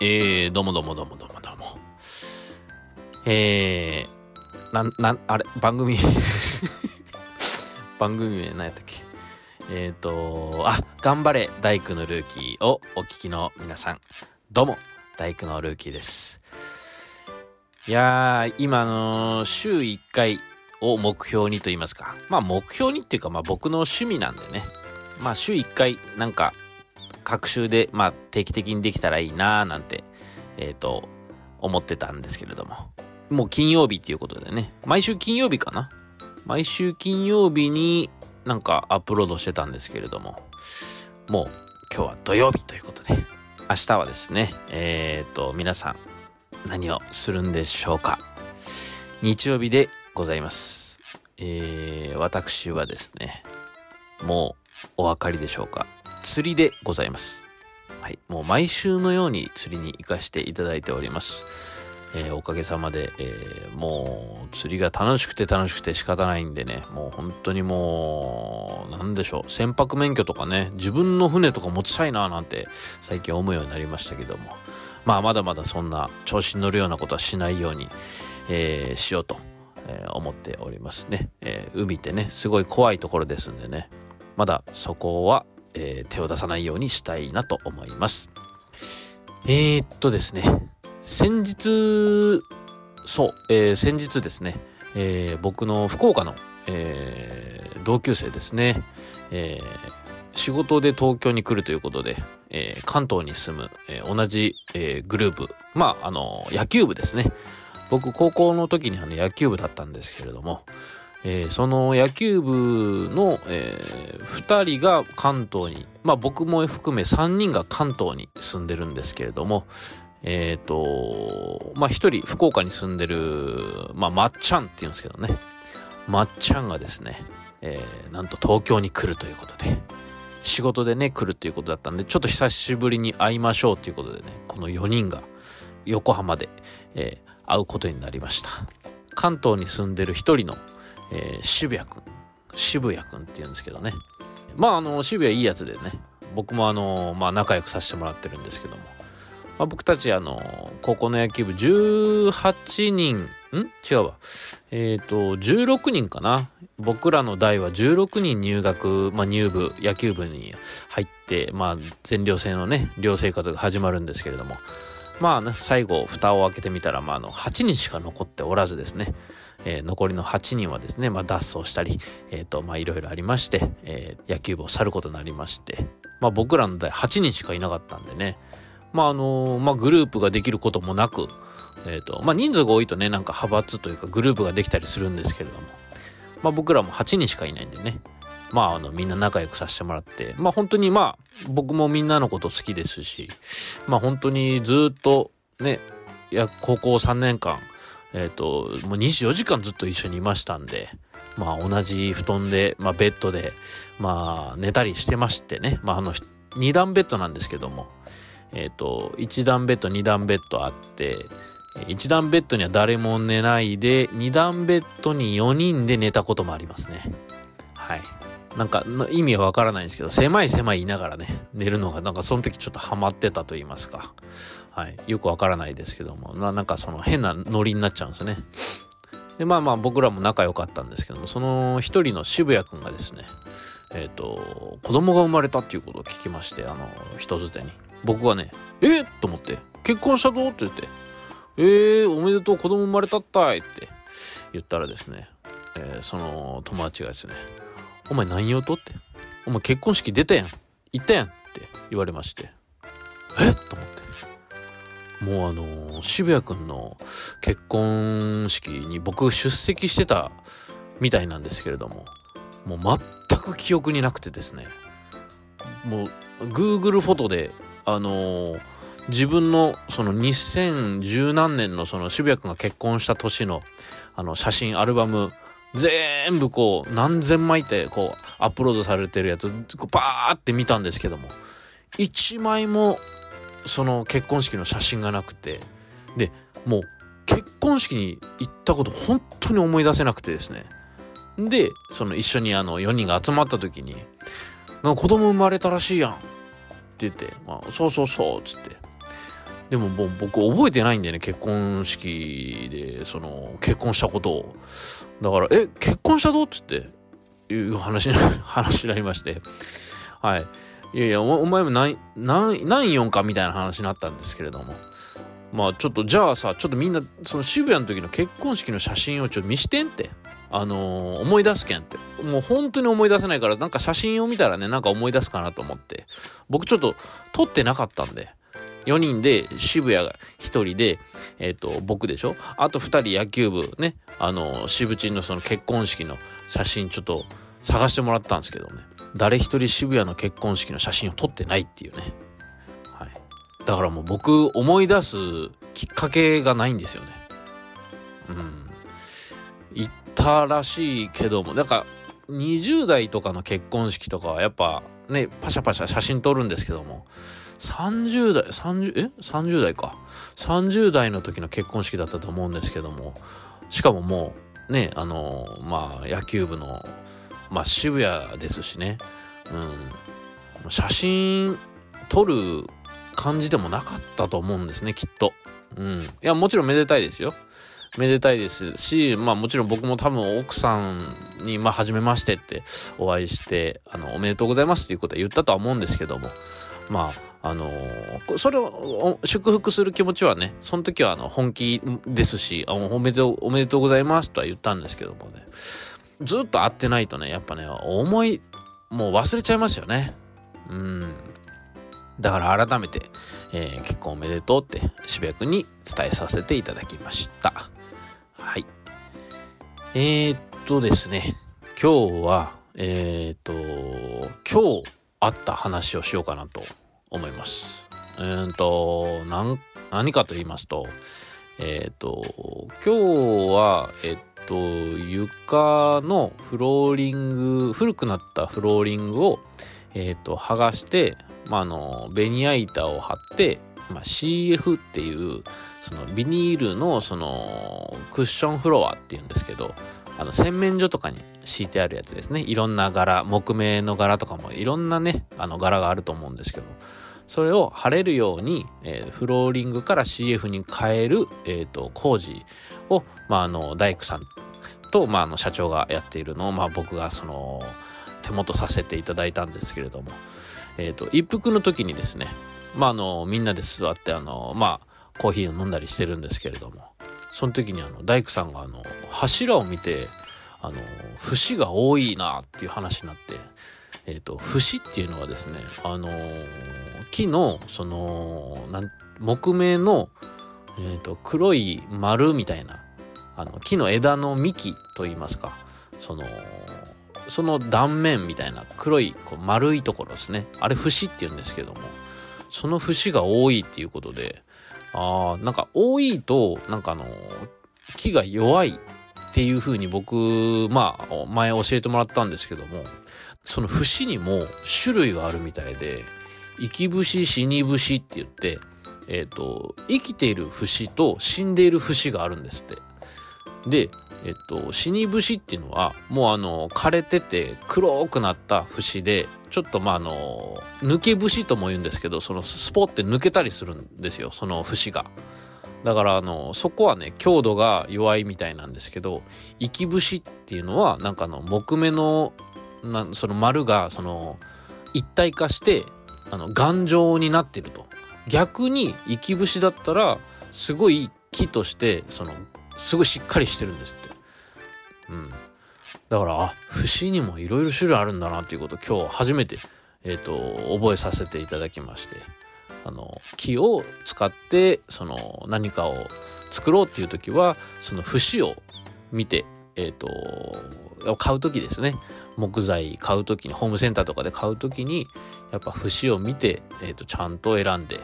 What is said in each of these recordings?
えー、どうもどうもどうもどうもどうも。えー、なん、なん、あれ、番組。番組名何やったっけ？えっ、ー、と、あ、頑張れ、大工のルーキーをお聞きの皆さん、どうも、大工のルーキーです。いやー、今の週1回を目標にと言いますか、まあ目標にっていうか、まあ僕の趣味なんでね、まあ週1回なんか各週で、まあ、定期的にできたらいいなーなんて、えっ、ー、と、思ってたんですけれども。もう金曜日っていうことでね。毎週金曜日かな毎週金曜日になんかアップロードしてたんですけれども。もう今日は土曜日ということで。明日はですね、えっ、ー、と、皆さん何をするんでしょうか。日曜日でございます。えー、私はですね、もうお分かりでしょうか。釣りでございます。はい。もう毎週のように釣りに行かせていただいております。えー、おかげさまで、えー、もう釣りが楽しくて楽しくて仕方ないんでね、もう本当にもう、なんでしょう、船舶免許とかね、自分の船とか持ちたいななんて最近思うようになりましたけども、まあまだまだそんな調子に乗るようなことはしないように、えー、しようと、え思っておりますね、え海ってね、すごい怖いところですんでね、まだそこはえー、手を出さないようにしたいなと思います。えー、っとですね、先日、そう、えー、先日ですね、えー、僕の福岡の、えー、同級生ですね、えー、仕事で東京に来るということで、えー、関東に住む、えー、同じ、えー、グループ、まあ、あの、野球部ですね。僕、高校の時にあの野球部だったんですけれども、えー、その野球部の、えー、2人が関東に、まあ僕も含め3人が関東に住んでるんですけれども、え、ー、と、まあ1人福岡に住んでる、まあまっちゃんって言うんですけどね、まっちゃんがですね、えー、なんと東京に来るということで、仕事でね、来るということだったんで、ちょっと久しぶりに会いましょうということでね、この4人が横浜で、えー、会うことになりました。関東に住んでる1人のえー、渋谷くん。渋谷くんって言うんですけどね。まあ、あの、渋谷いいやつでね、僕もあの、まあ、仲良くさせてもらってるんですけども、まあ、僕たち、あの、高校の野球部18人、ん？違うわ。えっ、ー、と、16人かな。僕らの代は16人入学、まあ、入部、野球部に入って、まあ、全寮制のね、寮生活が始まるんですけれども、まあね、最後、蓋を開けてみたら、まあ、あの、8人しか残っておらずですね、えー、残りの8人はですね、まあ、脱走したり、えっ、ー、と、まあ、いろいろありまして、えー、野球部を去ることになりまして、まあ、僕らの代8人しかいなかったんでね、まあ、あのまあ、グループができることもなく、えっ、と、まあ、人数が多いとね、なんか派閥というかグループができたりするんですけれども、まあ、僕らも8人しかいないんでね、まあ、あの、みんな仲良くさせてもらって、まあ、本当にまあ、僕もみんなのこと好きですし、まあ、本当にずっとね、いや、高校3年間、えっ、ー、と、もう24時間ずっと一緒にいましたんで、まあ同じ布団で、まあベッドで、まあ寝たりしてましてね、まああの、2段ベッドなんですけども、えっ、ー、と、1段ベッド、2段ベッドあって、1段ベッドには誰も寝ないで、2段ベッドに4人で寝たこともありますね。はい。なんか意味はわからないんですけど、狭い狭い言いながらね、寝るのがなんかその時ちょっとハマってたと言いますか。はい。よくわからないですけども、ななんかその変なノリになっちゃうんですね。で、まあまあ僕らも仲良かったんですけども、その一人の渋谷くんがですね、えっ、ー、と、子供が生まれたっていうことを聞きまして、あの、人づてに。僕はね、え？っと思って、結婚したぞって言って、えー、おめでとう子供生まれたったいって言ったらですね、えー、その友達がですね、お前何用とって？お前結婚式出たやん。行ったやんって言われまして。え？っと思って。もうあのー、渋谷くんの結婚式に僕出席してたみたいなんですけれども、もう全く記憶になくてですね。もう Google フォトで、あのー、自分のその2010何年のその渋谷くんが結婚した年のあの写真アルバム全部こう、何千枚ってこう、アップロードされてるやつ、こうバーって見たんですけども、一枚も、その結婚式の写真がなくて、で、もう、結婚式に行ったこと本当に思い出せなくてですね。で、その一緒にあの4人が集まった時に、なんか子供生まれたらしいやんって言って、まあ、そうそうそうっ、つって。でももう僕覚えてないんだよね結婚式でその結婚したことをだからえ結婚したぞっつっていう話話になりましてはいいやいやお前も何何何4かみたいな話になったんですけれどもまあちょっとじゃあさちょっとみんなその渋谷の時の結婚式の写真をちょっと見してんってあのー、思い出すけんって。もう本当に思い出せないから、なんか写真を見たらね、なんか思い出すかなと思って。僕ちょっと撮ってなかったんで。4人で渋谷が1人で、えっ、ー、と、僕でしょ？あと2人野球部ね、あの、渋地のその結婚式の写真ちょっと探してもらったんですけどね。誰一人渋谷の結婚式の写真を撮ってないっていうね。はい。だからもう僕思い出すきっかけがないんですよね。うん。行ったらしいけども、なんか20代とかの結婚式とかはやっぱね、パシャパシャ写真撮るんですけども、30代、30、え ?30 代か。30代の時の結婚式だったと思うんですけども、しかももう、ね、あの、まあ、野球部の、まあ、渋谷ですしね、うん、写真撮る感じでもなかったと思うんですね、きっと。うん。いや、もちろんめでたいですよ。めでたいですし、まあもちろん僕も多分奥さんに、まあ初めましてってお会いして、あの、おめでとうございますっていうことは言ったとは思うんですけども、まあ、あのー、それを祝福する気持ちはね、その時はあの本気ですしおめでとう、おめでとうございますとは言ったんですけどもね、ずっと会ってないとね、やっぱね、思い、もう忘れちゃいますよね。うん。だから改めて、えー、結婚おめでとうって渋谷君に伝えさせていただきました。はい。えー、っとですね、今日は、えー、っと、今日あった話をしようかなと思います。えー、と、何、かと言いますと、えっと、今日は、えっと、床のフローリング、古くなったフローリングを、えっと、剥がして、ま、あの、ベニヤ板を貼って、まあ、CF っていうそのビニールのそのクッションフロアっていうんですけどあの洗面所とかに敷いてあるやつですねいろんな柄木目の柄とかもいろんなねあの柄があると思うんですけどそれを貼れるように、えー、フローリングから CF に変える、えーと、工事を、まあ、あの大工さんと、まあ、あの社長がやっているのを、まあ、僕がその手元させていただいたんですけれども、えーと一服の時にですねまあ、あの、みんなで座って、あの、まあ、コーヒーを飲んだりしてるんですけれども、その時にあの、大工さんがあの、柱を見て、あの、節が多いなっていう話になって、え、ー、と、節っていうのはですね、あの、木の、その、木目の、え、ー、と、黒い丸みたいな、あの、木の枝の幹といいますか、その、その断面みたいな黒いこう丸いところですね。あれ節って言うんですけども、その節が多いっていうことで、ああ、なんか多いと、なんかあの、木が弱いっていう風に僕、まあ、前教えてもらったんですけども、その節にも種類があるみたいで、生き節、死に節って言って、えっ、ー、と、生きている節と死んでいる節があるんですって。で、えっと、死に節っていうのは、もうあの、枯れてて黒くなった節で、ちょっとまああの、抜け節とも言うんですけど、そのスポって抜けたりするんですよ、その節が。だからあの、そこはね、強度が弱いみたいなんですけど、生き節っていうのは、なんかの、木目の、なその丸が、その、一体化して、あの、頑丈になってると。逆に、生き節だったら、すごい木として、その、すごいしっかりしてるんですって。うん。だから、あ、節にもいろいろ種類あるんだなっていうことを今日初めて、えっ、ー、と、覚えさせていただきまして、あの、木を使って、その、何かを作ろうっていう時は、その節を見て、えっ、ー、と、買う時ですね。木材買う時に、ホームセンターとかで買う時に、やっぱ節を見て、えっ、ー、と、ちゃんと選んで、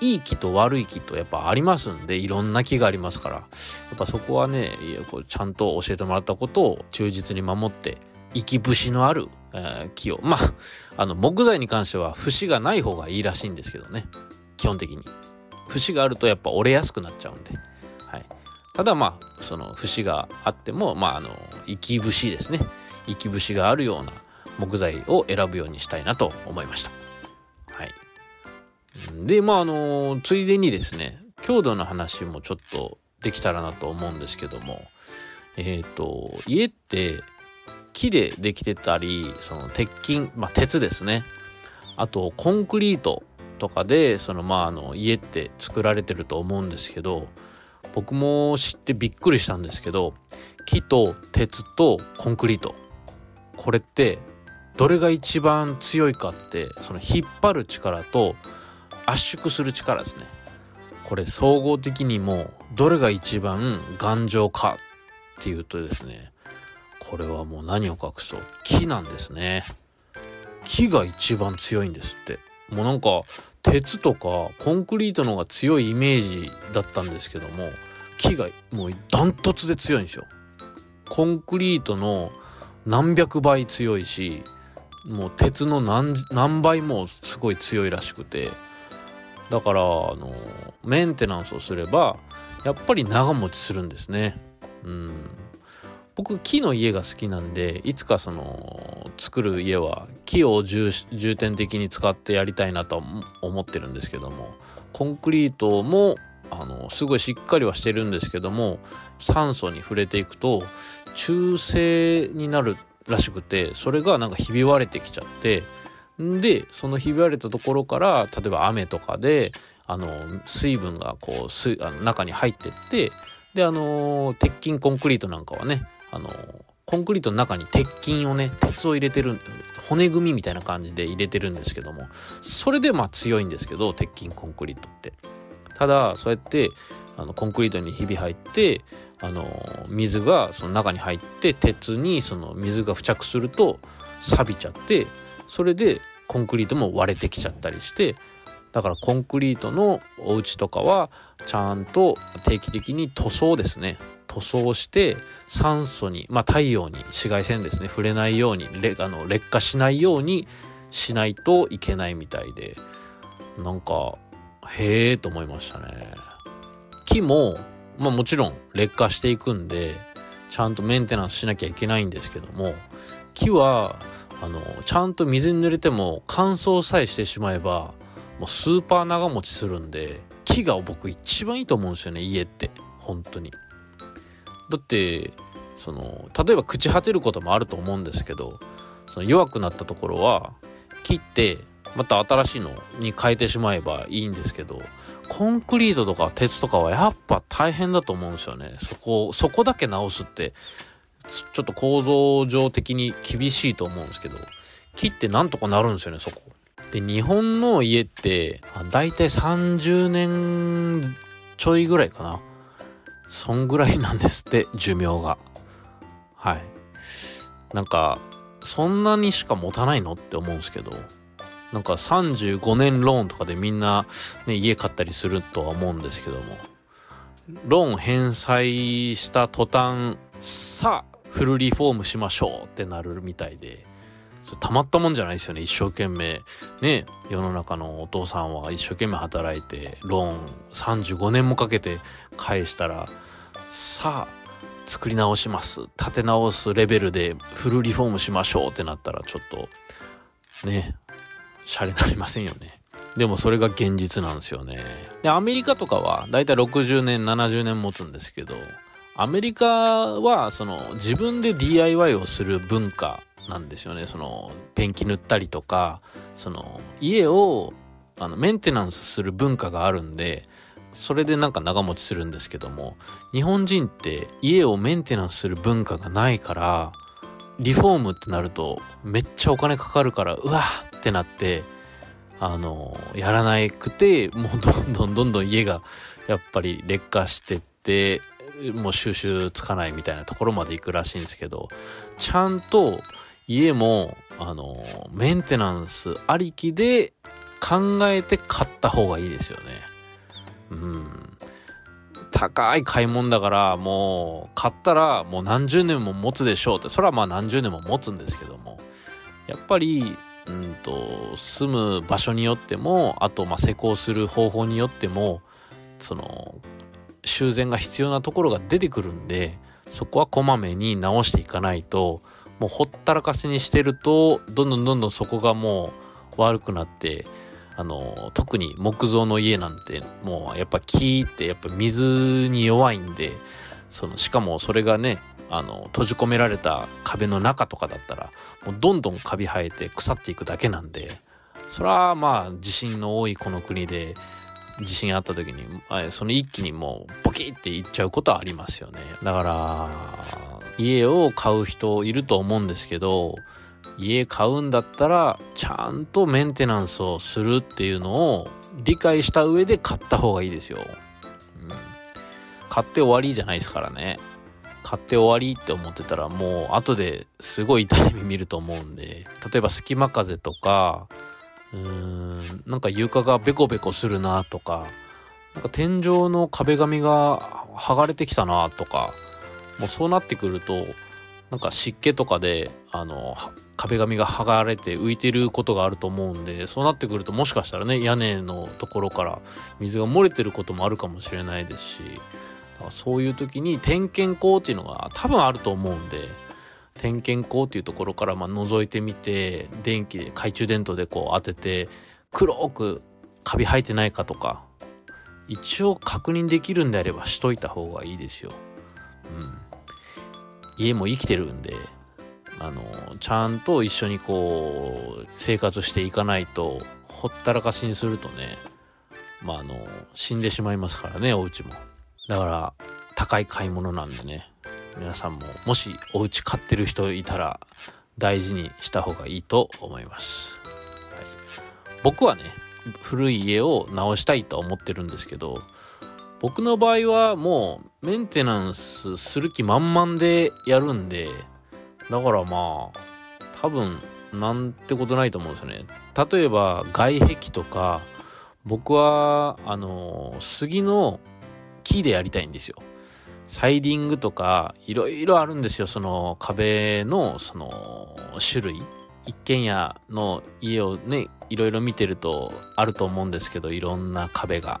いい木と悪い木とやっぱありますんで、いろんな木がありますから、やっぱそこはね、こうちゃんと教えてもらったことを忠実に守って、生き節のある、えー、木を。まあ、あの、木材に関しては節がない方がいいらしいんですけどね。基本的に。節があるとやっぱ折れやすくなっちゃうんで。はい。ただまあ、その節があっても、まあ、あの、生き節ですね。生き節があるような木材を選ぶようにしたいなと思いました。はい。でまああのついでにですね強度の話もちょっとできたらなと思うんですけどもえっ、ー、と家って木でできてたりその鉄筋まあ鉄ですねあとコンクリートとかでそのまああの家って作られてると思うんですけど僕も知ってびっくりしたんですけど木と鉄とコンクリート。これってどれが一番強いかってその引っ張る力と圧縮する力ですね。これ総合的にもどれが一番頑丈かっていうとですねこれはもう何を隠そう。木なんですね。木が一番強いんですって。もうなんか鉄とかコンクリートの方が強いイメージだったんですけども木がもうダントツで強いんですよ。コンクリートの何百倍強いしもう鉄の何何倍もすごい強いらしくて。だからあのメンテナンスをすればやっぱり長持ちするんですね。うん。僕木の家が好きなんでいつかその作る家は木を重点的に使ってやりたいなと思ってるんですけどもコンクリートもあのすごいしっかりはしてるんですけども酸素に触れていくと中性になるらしくてそれがなんかひび割れてきちゃってでそのひび割れたところから例えば雨とかであの水分がこうすあの中に入ってってであの鉄筋コンクリートなんかはねあのコンクリートの中に鉄筋をね鉄を入れてる骨組みみたいな感じで入れてるんですけどもそれでまあ強いんですけど鉄筋コンクリートって。ただそうやってあのコンクリートにひび入ってあの水がその中に入って鉄にその水が付着すると錆びちゃってそれでコンクリートも割れてきちゃったりしてだからコンクリートのお家とかはちゃんと定期的に塗装ですね。塗装して酸素にまあ太陽に紫外線ですね触れないようにあの劣化しないようにしないといけないみたいでなんかへえと思いましたね。木もまあもちろん劣化していくんでちゃんとメンテナンスしなきゃいけないんですけども木はあのちゃんと水に濡れても乾燥さえしてしまえばもうスーパー長持ちするんで木が僕一番いいと思うんですよね家って。本当に。だってその例えば朽ち果てることもあると思うんですけどその弱くなったところは切ってまた新しいのに変えてしまえばいいんですけどコンクリートとか鉄とかはやっぱ大変だと思うんですよね。そこそこだけ直すってちょっと構造上的に厳しいと思うんですけど切ってなんとかなるんですよねそこ。で日本の家ってだいたい30年ちょいぐらいかな。そんぐらいなんですって寿命が。はい。なんかそんなにしか持たないのって思うんですけど。なんか35年ローンとかでみんな、ね、家買ったりするとは思うんですけども。ローン返済した途端さあフルリフォームしましょうってなるみたいで。それたまったもんじゃないですよね。一生懸命。ね世の中のお父さんは一生懸命働いてローン35年もかけて返したらさあ作り直します。建て直すレベルでフルリフォームしましょうってなったらちょっとねシャレなりませんよね。でもそれが現実なんですよね。でアメリカとかはだいたい60年70年持つんですけどアメリカはその自分で DIY をする文化なんですよね。そのペンキ塗ったりとかその家をあのメンテナンスする文化があるんでそれでなんか長持ちするんですけども日本人って家をメンテナンスする文化がないからリフォームってなるとめっちゃお金かかるからうわってなってあのやらなくてもうどんどんどんどん家がやっぱり劣化してってもう収集つかないみたいなところまで行くらしいんですけどちゃんと家もあのメンテナンスありきで考えて買った方がいいですよね。うん。高い買い物だからもう買ったらもう何十年も持つでしょうって。それはまあ何十年も持つんですけども。やっぱりうんと住む場所によってもあとまあ施工する方法によってもその修繕が必要なところが出てくるんでそこはこまめに直していかないともうほったらかしにしてるとどんどんどんどんそこがもう悪くなってあの特に木造の家なんてもうやっぱ木ってやっぱ水に弱いんでそのしかもそれがねあの閉じ込められた壁の中とかだったらもうどんどんカビ生えて腐っていくだけなんでそれはまあ地震の多いこの国で地震あった時にその一気にもうボキっていっちゃうことはありますよね。だから家を買う人いると思うんですけど家買うんだったらちゃんとメンテナンスをするっていうのを理解した上で買った方がいいですよ、うん、買って終わりじゃないですからね。買って終わりって思ってたらもう後ですごい痛い目見ると思うんで例えば隙間風とかうーんなんか床がベコベコするなとかなんか天井の壁紙が剥がれてきたなとかもうそうなってくるとなんか湿気とかであの壁紙が剥がれて浮いてることがあると思うんでそうなってくるともしかしたらね屋根のところから水が漏れてることもあるかもしれないですしそういう時に点検口っていうのが多分あると思うんで点検口っていうところからまあ覗いてみて電気で懐中電灯でこう当てて黒くカビ生えてないかとか一応確認できるんであればしといた方がいいですよ。家も生きてるんであのちゃんと一緒にこう生活していかないとほったらかしにするとねまああの死んでしまいますからねお家も。だから高い買い物なんでね皆さんももしお家買ってる人いたら大事にした方がいいと思います、はい、僕はね古い家を直したいと思ってるんですけど僕の場合はもうメンテナンスする気満々でやるんで、だからまあ、多分なんてことないと思うんですよね。例えば外壁とか、僕はあの杉の木でやりたいんですよ。サイディングとかいろいろあるんですよ。その壁のその種類。一軒家の家をね、いろいろ見てるとあると思うんですけど、いろんな壁が。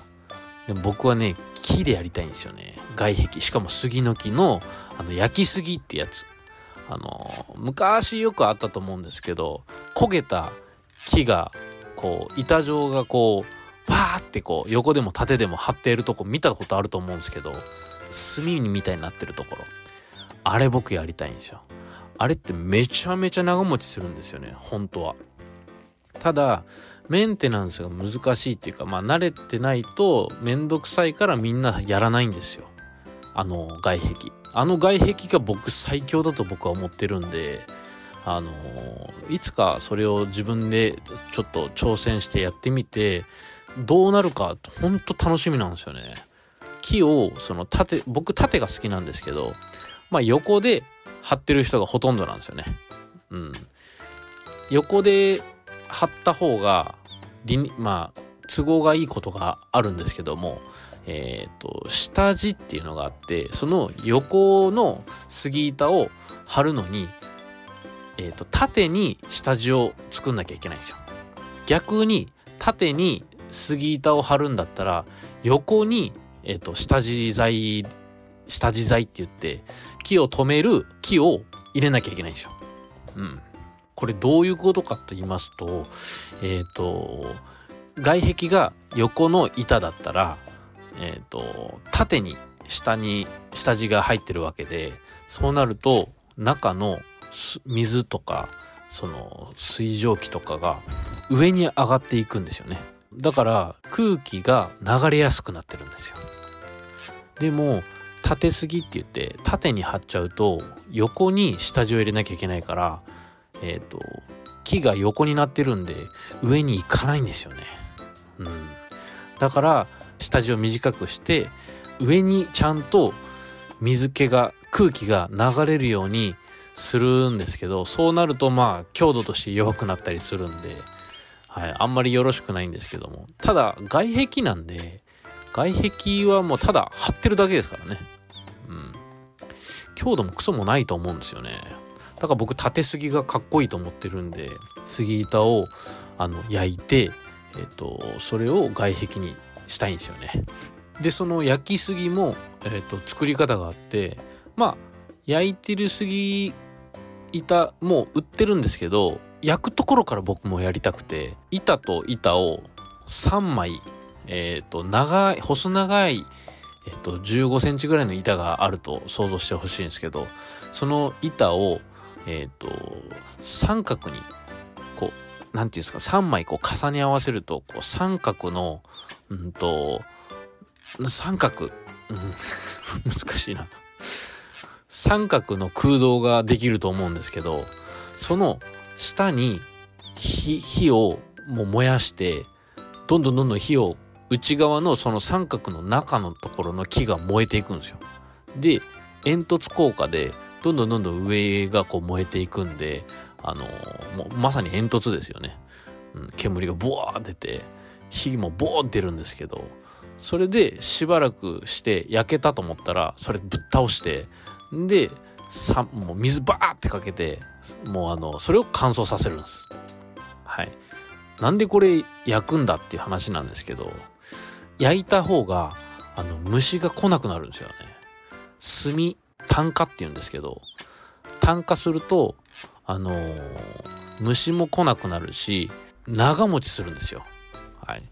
でも僕はね、木でやりたいんですよね。外壁。しかも杉の木の、あの、焼き杉ってやつ。あの、昔よくあったと思うんですけど、焦げた木が、こう、板状がこう、パーってこう、横でも縦でも張っているとこ見たことあると思うんですけど、炭みたいになってるところ。あれ僕やりたいんですよ。あれってめちゃめちゃ長持ちするんですよね、本当は。ただ、メンテナンスが難しいっていうか、まあ慣れてないとめんどくさいからみんなやらないんですよ。あの外壁。あの外壁が僕最強だと僕は思ってるんで、あのいつかそれを自分でちょっと挑戦してやってみて、どうなるかほんと楽しみなんですよね。木を、その縦、僕縦が好きなんですけど、まあ横で張ってる人がほとんどなんですよね。うん。横で貼った方がまあ都合がいいことがあるんですけどもえっ、ー、と下地っていうのがあってその横の杉板を貼るのにえ、ー、と縦に下地を作んなきゃいけないんですよ。逆に縦に杉板を貼るんだったら横に、えー、と下地材下地材って言って木を止める木を入れなきゃいけないんですよ。うん。これどういうことかと言いますと、えっ、ー、と、外壁が横の板だったら、えっ、ー、と、縦に下に下地が入ってるわけで、そうなると中の水とか、その水蒸気とかが上に上がっていくんですよね。だから空気が流れやすくなってるんですよ。でも、縦すぎって言って縦に張っちゃうと横に下地を入れなきゃいけないからえっ、ー、と、木が横になってるんで、上に行かないんですよね。うん。だから、下地を短くして、上にちゃんと水気が、空気が流れるようにするんですけど、そうなるとまあ、強度として弱くなったりするんで、はい、あんまりよろしくないんですけども。ただ、外壁なんで、外壁はもうただ張ってるだけですからね。うん。強度もクソもないと思うんですよね。だから僕縦杉がかっこいいと思ってるんで杉板をあの焼いて、えーと、それを外壁にしたいんですよね。でその焼き杉も、えーと、作り方があってまあ焼いてる杉板も売ってるんですけど焼くところから僕もやりたくて板と板を3枚、え、ー、と、長い、細長い、えっ、ー、と、15センチぐらいの板があると想像してほしいんですけど、その板を、えっ、ー、と、三角に、こう、なんていうんですか、3枚こう重ね合わせると、こう三角の、うんと、三角、うん、難しいな。三角の空洞ができると思うんですけど、その下に火、火をもう燃やして、どんどんどんどん火を内側のその三角の中のところの木が燃えていくんですよ。で、煙突効果でどんどんどんどん上がこう燃えていくんで、あのー、もうまさに煙突ですよね。うん、煙がボワー出て、火もボーって出るんですけど、それでしばらくして焼けたと思ったら、それぶっ倒して、で、さもう水バーってかけて、もうあの、それを乾燥させるんです。はい。なんでこれ焼くんだっていう話なんですけど、焼いた方が、あの、虫が来なくなるんですよね。炭、炭化って言うんですけど、炭化すると、あのー、虫も来なくなるし、長持ちするんですよ。はい。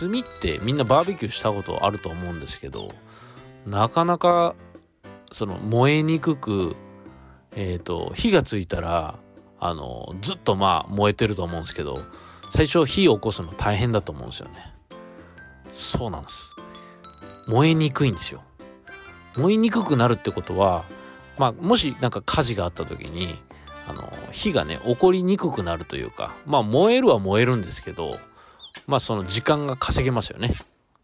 炭ってみんなバーベキューしたことあると思うんですけど、なかなか、その燃えにくく、えっ、ー、と、火がついたら、あの、ずっとまあ燃えてると思うんですけど、最初火を起こすの大変だと思うんですよね。そうなんです。燃えにくいんですよ。燃えにくくなるってことは、まあ、もしなんか火事があった時に、あの、火がね、起こりにくくなるというか、まあ、燃えるは燃えるんですけど、まあ、その時間が稼げますよね。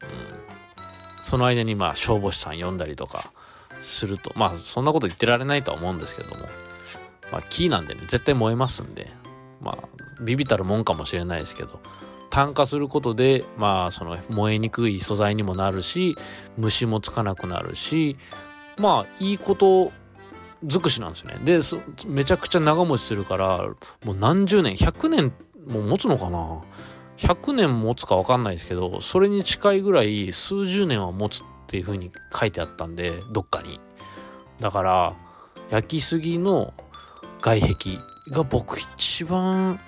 うん。その間に、まあ、消防士さん呼んだりとかすると、まあ、そんなこと言ってられないとは思うんですけども、まあ、木なんでね、絶対燃えますんで、まあ、ビビたるもんかもしれないですけど、炭化することで、まあ、その燃えにくい素材にもなるし、虫もつかなくなるし、まあ、いいこと尽くしなんですよね。で、めちゃくちゃ長持ちするから、もう何十年、100年も持つのかな ?100 年持つかわかんないですけど、それに近いぐらい数十年は持つっていう風に書いてあったんで、どっかに。だから、焼きすぎの外壁が僕一番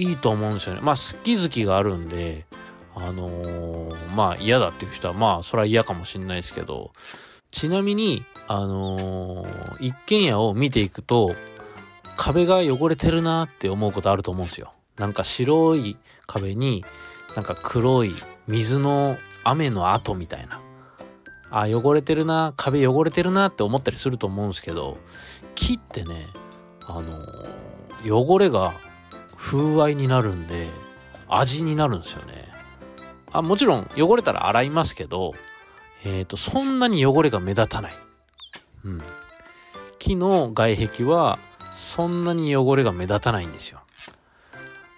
いいと思うんですよね。まあ好き好きがあるんで、あのー、まあ嫌だっていう人はまあそれは嫌かもしんないですけど、ちなみに、あのー、一軒家を見ていくと、壁が汚れてるなって思うことあると思うんですよ。なんか白い壁に、なんか黒い水の雨の跡みたいな。あ、汚れてるな、壁汚れてるなって思ったりすると思うんですけど、木ってね、あのー、汚れが風合いになるんで、味になるんですよね。あ、もちろん汚れたら洗いますけど、えっ、ー、と、そんなに汚れが目立たない。うん。木の外壁は、そんなに汚れが目立たないんですよ。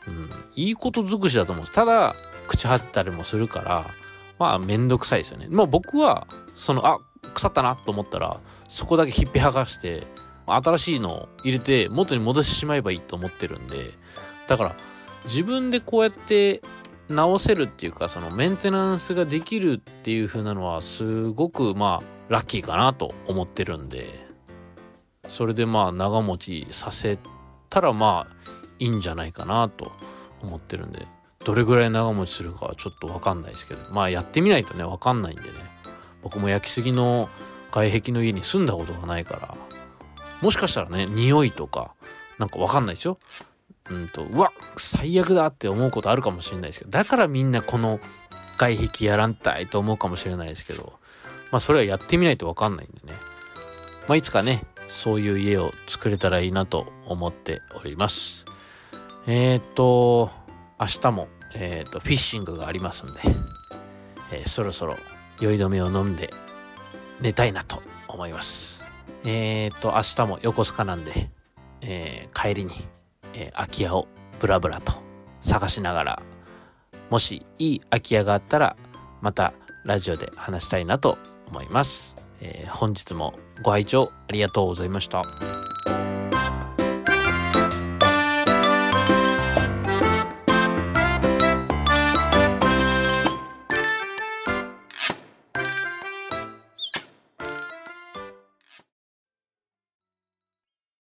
うん。いいこと尽くしだと思うんです。ただ、口張ったりもするから、まあ、めんどくさいですよね。まあ僕は、その、あ、腐ったなと思ったら、そこだけひっぺ剥がして、新しいのを入れて元に戻してしまえばいいと思ってるんで、だから自分でこうやって直せるっていうかそのメンテナンスができるっていう風なのはすごくまあラッキーかなと思ってるんでそれでまあ長持ちさせたらまあいいんじゃないかなと思ってるんでどれぐらい長持ちするかはちょっとわかんないですけどまあやってみないとねわかんないんでね。僕も焼きすぎの外壁の家に住んだことがないからもしかしたらね匂いとかなんかわかんないですよ。うんと、うわ、最悪だって思うことあるかもしれないですけど、だからみんなこの外壁やらんたいと思うかもしれないですけど、まあそれはやってみないとわかんないんでね。まあいつかね、そういう家を作れたらいいなと思っております。えっ、ー、と、明日も、えっ、ー、と、フィッシングがありますんで、えー、そろそろ酔い止めを飲んで寝たいなと思います。えっ、と、明日も横須賀なんで、え帰りにえー、空き家をブラブラと探しながら、もしいい空き家があったら、またラジオで話したいなと思います。えー、本日もご拝聴ありがとうございました。